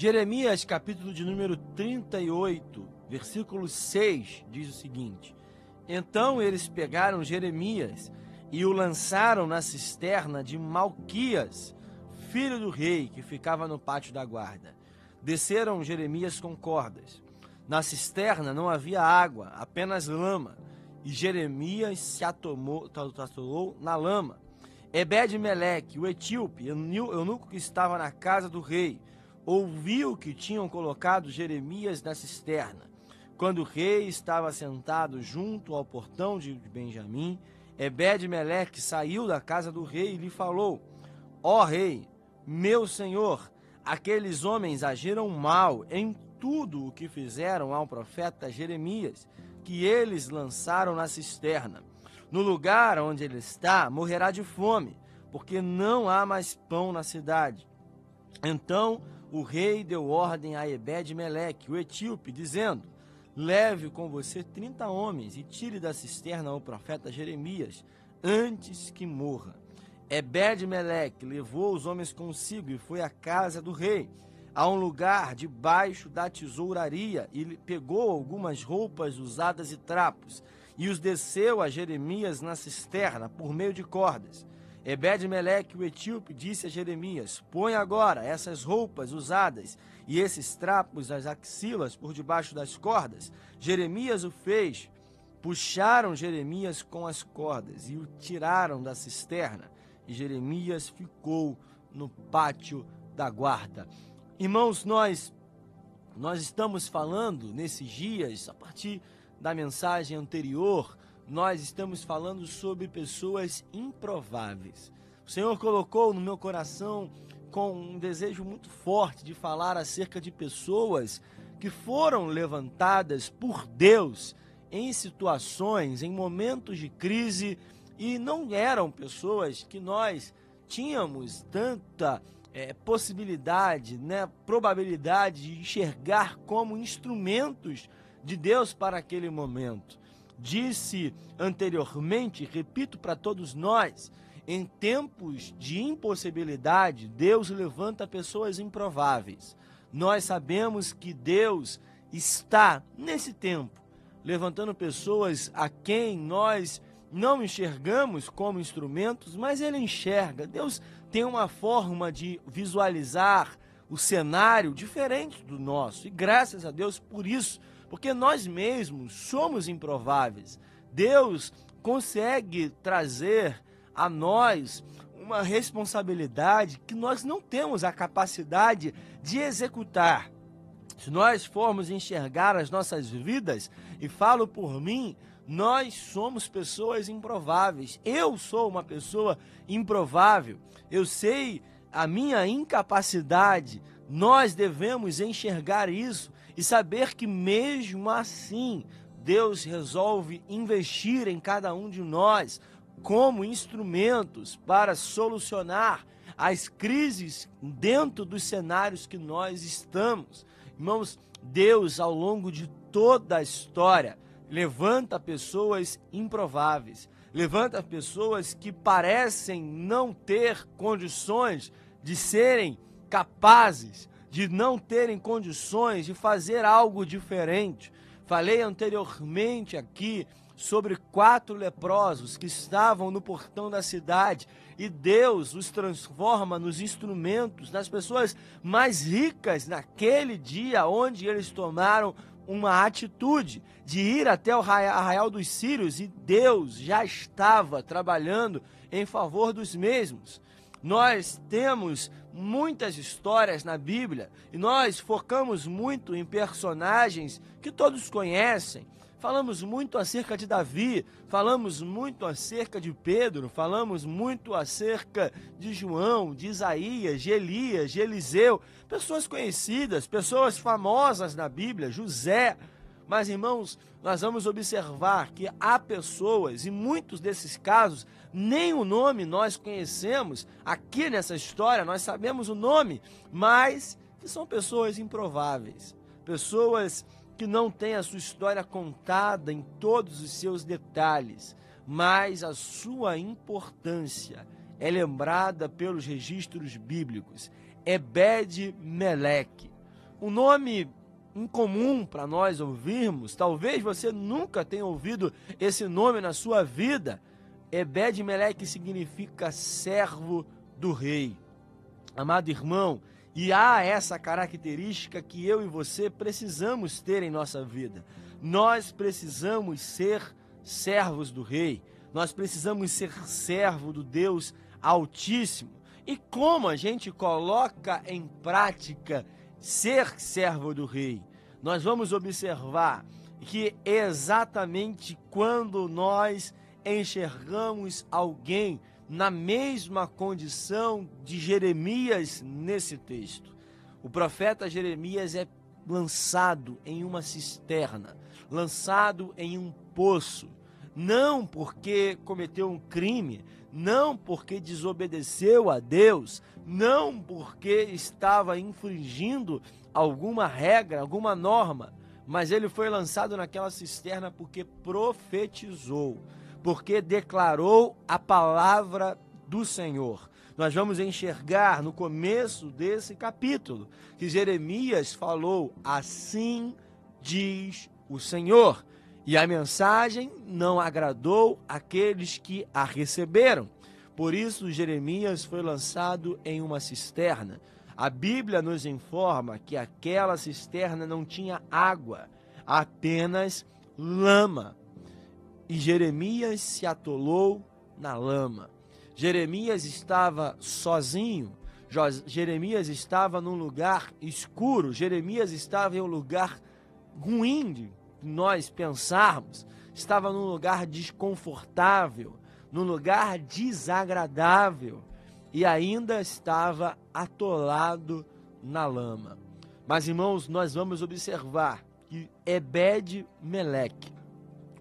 Jeremias, capítulo de número 38, versículo 6, diz o seguinte: Então eles pegaram Jeremias e o lançaram na cisterna de Malquias, filho do rei, que ficava no pátio da guarda. Desceram Jeremias com cordas. Na cisterna não havia água, apenas lama, e Jeremias se atomou, atolou na lama. Ebed-Meleque, o etíope, eunuco que estava na casa do rei, ouviu que tinham colocado Jeremias na cisterna. Quando o rei estava sentado junto ao portão de Benjamim, Ebed-Meleque saiu da casa do rei e lhe falou: Ó oh, rei, meu senhor, aqueles homens agiram mal em tudo o que fizeram ao profeta Jeremias, que eles lançaram na cisterna. No lugar onde ele está, morrerá de fome, porque não há mais pão na cidade. Então o rei deu ordem a Ebed-Meleque, o etíope, dizendo: Leve com você trinta homens e tire da cisterna o profeta Jeremias, antes que morra. Ebed-Meleque levou os homens consigo e foi à casa do rei, a um lugar debaixo da tesouraria, e pegou algumas roupas usadas e trapos, e os desceu a Jeremias na cisterna por meio de cordas. Ebed-Meleque, o etíope, disse a Jeremias: Põe agora essas roupas usadas e esses trapos às axilas por debaixo das cordas. Jeremias o fez. Puxaram Jeremias com as cordas e o tiraram da cisterna. E Jeremias ficou no pátio da guarda. Irmãos, nós nós estamos falando nesses dias, a partir da mensagem anterior, nós estamos falando sobre pessoas improváveis. O Senhor colocou no meu coração com um desejo muito forte de falar acerca de pessoas que foram levantadas por Deus em situações, em momentos de crise e não eram pessoas que nós tínhamos tanta é, possibilidade, né, probabilidade de enxergar como instrumentos de Deus para aquele momento disse anteriormente, repito para todos nós, em tempos de impossibilidade, Deus levanta pessoas improváveis. Nós sabemos que Deus está nesse tempo levantando pessoas a quem nós não enxergamos como instrumentos, mas ele enxerga. Deus tem uma forma de visualizar o cenário diferente do nosso. E graças a Deus por isso porque nós mesmos somos improváveis. Deus consegue trazer a nós uma responsabilidade que nós não temos a capacidade de executar. Se nós formos enxergar as nossas vidas, e falo por mim, nós somos pessoas improváveis. Eu sou uma pessoa improvável. Eu sei a minha incapacidade. Nós devemos enxergar isso e saber que mesmo assim Deus resolve investir em cada um de nós como instrumentos para solucionar as crises dentro dos cenários que nós estamos. Irmãos, Deus, ao longo de toda a história, levanta pessoas improváveis, levanta pessoas que parecem não ter condições de serem capazes de não terem condições de fazer algo diferente. Falei anteriormente aqui sobre quatro leprosos que estavam no portão da cidade e Deus os transforma nos instrumentos, nas pessoas mais ricas naquele dia onde eles tomaram uma atitude de ir até o arraial dos Sírios e Deus já estava trabalhando em favor dos mesmos. Nós temos muitas histórias na Bíblia e nós focamos muito em personagens que todos conhecem. Falamos muito acerca de Davi, falamos muito acerca de Pedro, falamos muito acerca de João, de Isaías, de Elias, de Eliseu, pessoas conhecidas, pessoas famosas na Bíblia, José. Mas, irmãos, nós vamos observar que há pessoas, e muitos desses casos, nem o nome nós conhecemos. Aqui nessa história, nós sabemos o nome, mas que são pessoas improváveis, pessoas que não têm a sua história contada em todos os seus detalhes, mas a sua importância é lembrada pelos registros bíblicos. Ebed Meleque, um nome incomum para nós ouvirmos, talvez você nunca tenha ouvido esse nome na sua vida. Ebed-Meleque significa servo do rei. Amado irmão, e há essa característica que eu e você precisamos ter em nossa vida. Nós precisamos ser servos do rei. Nós precisamos ser servo do Deus Altíssimo. E como a gente coloca em prática ser servo do rei? Nós vamos observar que exatamente quando nós enxergamos alguém na mesma condição de Jeremias nesse texto. O profeta Jeremias é lançado em uma cisterna, lançado em um poço, não porque cometeu um crime, não porque desobedeceu a Deus, não porque estava infringindo alguma regra, alguma norma, mas ele foi lançado naquela cisterna porque profetizou, porque declarou a palavra do Senhor. Nós vamos enxergar no começo desse capítulo que Jeremias falou: Assim diz o Senhor. E a mensagem não agradou aqueles que a receberam. Por isso, Jeremias foi lançado em uma cisterna. A Bíblia nos informa que aquela cisterna não tinha água, apenas lama. E Jeremias se atolou na lama. Jeremias estava sozinho, Jeremias estava num lugar escuro, Jeremias estava em um lugar ruim, nós pensarmos, estava num lugar desconfortável, num lugar desagradável e ainda estava atolado na lama. Mas irmãos, nós vamos observar que Ebed Meleque,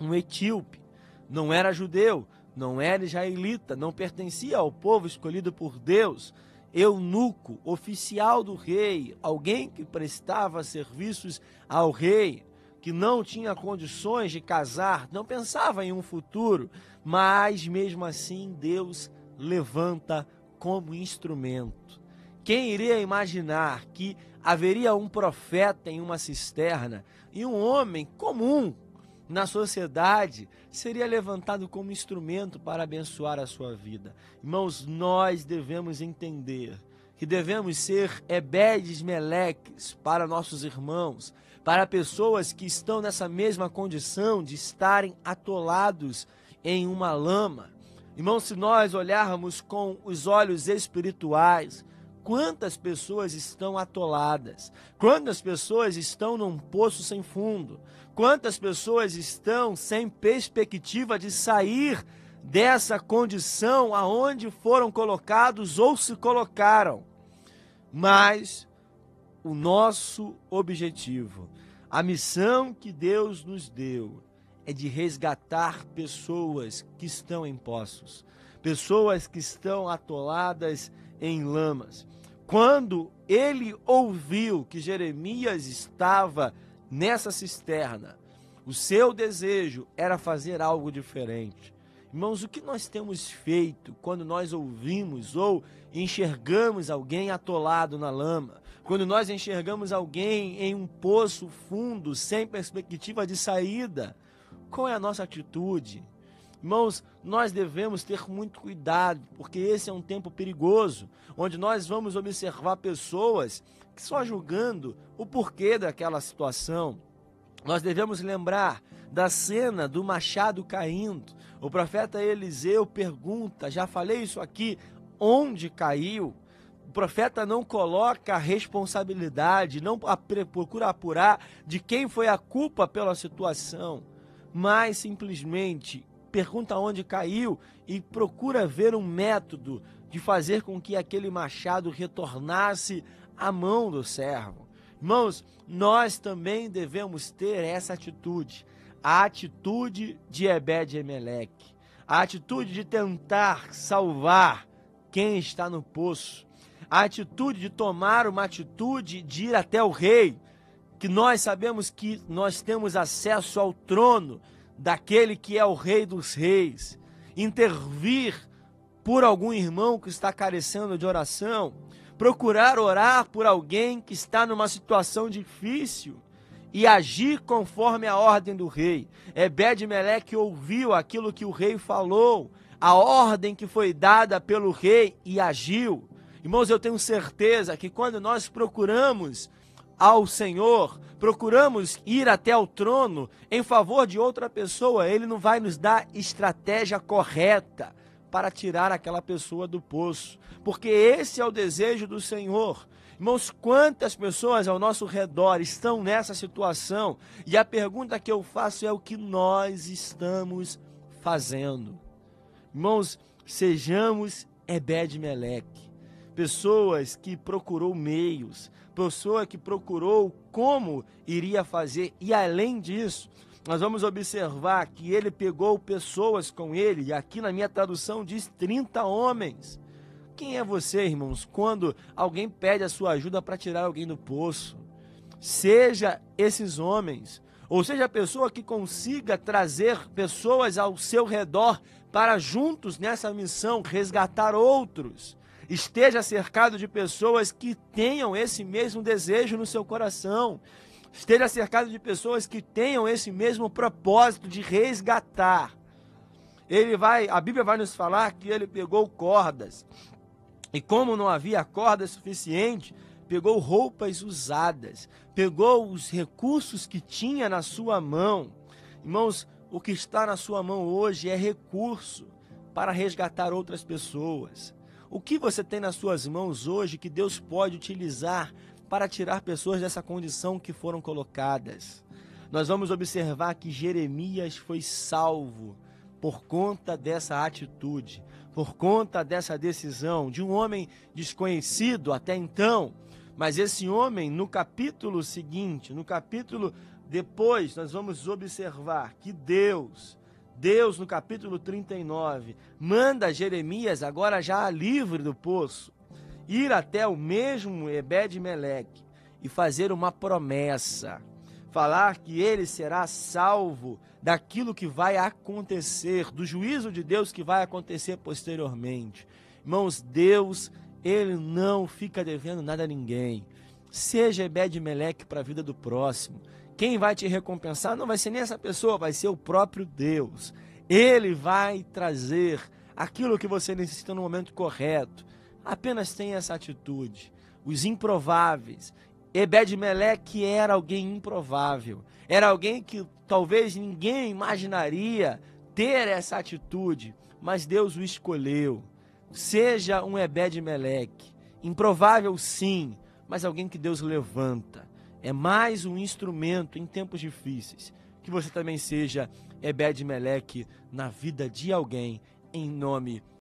um etíope, não era judeu, não era israelita, não pertencia ao povo escolhido por Deus, eunuco, oficial do rei, alguém que prestava serviços ao rei, que não tinha condições de casar, não pensava em um futuro, mas mesmo assim Deus levanta como instrumento. Quem iria imaginar que haveria um profeta em uma cisterna e um homem comum na sociedade seria levantado como instrumento para abençoar a sua vida? Irmãos, nós devemos entender que devemos ser Ebedes Meleques para nossos irmãos, para pessoas que estão nessa mesma condição de estarem atolados em uma lama. Irmão, se nós olharmos com os olhos espirituais, quantas pessoas estão atoladas, quantas pessoas estão num poço sem fundo, quantas pessoas estão sem perspectiva de sair dessa condição aonde foram colocados ou se colocaram. Mas o nosso objetivo, a missão que Deus nos deu é de resgatar pessoas que estão em poços, pessoas que estão atoladas em lamas. Quando ele ouviu que Jeremias estava nessa cisterna, o seu desejo era fazer algo diferente. Irmãos, o que nós temos feito quando nós ouvimos ou enxergamos alguém atolado na lama? Quando nós enxergamos alguém em um poço fundo, sem perspectiva de saída? Qual é a nossa atitude? Irmãos, nós devemos ter muito cuidado, porque esse é um tempo perigoso, onde nós vamos observar pessoas que só julgando o porquê daquela situação. Nós devemos lembrar da cena do machado caindo. O profeta Eliseu pergunta, já falei isso aqui, onde caiu? Profeta não coloca a responsabilidade, não procura apurar de quem foi a culpa pela situação, mas simplesmente pergunta onde caiu e procura ver um método de fazer com que aquele machado retornasse à mão do servo. Irmãos, nós também devemos ter essa atitude a atitude de Ebed-Emelec, a atitude de tentar salvar quem está no poço, a atitude de tomar uma atitude de ir até o rei, que nós sabemos que nós temos acesso ao trono daquele que é o rei dos reis, intervir por algum irmão que está carecendo de oração, procurar orar por alguém que está numa situação difícil e agir conforme a ordem do rei. Ebed-Meleque ouviu aquilo que o rei falou, a ordem que foi dada pelo rei e agiu. Irmãos, eu tenho certeza que quando nós procuramos ao Senhor, procuramos ir até o trono em favor de outra pessoa, ele não vai nos dar estratégia correta para tirar aquela pessoa do poço, porque esse é o desejo do Senhor. Irmãos, quantas pessoas ao nosso redor estão nessa situação? E a pergunta que eu faço é o que nós estamos fazendo. Irmãos, sejamos Ebed-Meleque, pessoas que procurou meios, pessoa que procurou como iria fazer, e além disso, nós vamos observar que ele pegou pessoas com ele, e aqui na minha tradução diz 30 homens. Quem é você, irmãos, quando alguém pede a sua ajuda para tirar alguém do poço? Seja esses homens, ou seja a pessoa que consiga trazer pessoas ao seu redor para juntos nessa missão resgatar outros. Esteja cercado de pessoas que tenham esse mesmo desejo no seu coração, esteja cercado de pessoas que tenham esse mesmo propósito de resgatar. Ele vai, a Bíblia vai nos falar que ele pegou cordas. E como não havia corda suficiente, pegou roupas usadas, pegou os recursos que tinha na sua mão. Irmãos, o que está na sua mão hoje é recurso para resgatar outras pessoas. O que você tem nas suas mãos hoje que Deus pode utilizar para tirar pessoas dessa condição que foram colocadas. Nós vamos observar que Jeremias foi salvo por conta dessa atitude, por conta dessa decisão de um homem desconhecido até então. Mas esse homem, no capítulo seguinte, no capítulo depois, nós vamos observar que Deus, Deus no capítulo 39, manda Jeremias, agora já livre do poço, ir até o mesmo Ebed-Meleque e fazer uma promessa, falar que ele será salvo daquilo que vai acontecer, do juízo de Deus que vai acontecer posteriormente. Irmãos, Deus, ele não fica devendo nada a ninguém. Seja Ebed-Meleque para a vida do próximo. Quem vai te recompensar não vai ser nem essa pessoa, vai ser o próprio Deus. Ele vai trazer aquilo que você necessita no momento correto. Apenas tenha essa atitude. Os improváveis. Ebed-Meleque era alguém improvável. Era alguém que talvez ninguém imaginaria ter essa atitude, mas Deus o escolheu. Seja um Ebed-Meleque. Improvável sim, mas alguém que Deus levanta. É mais um instrumento em tempos difíceis. Que você também seja Ebed-Meleque na vida de alguém, em nome de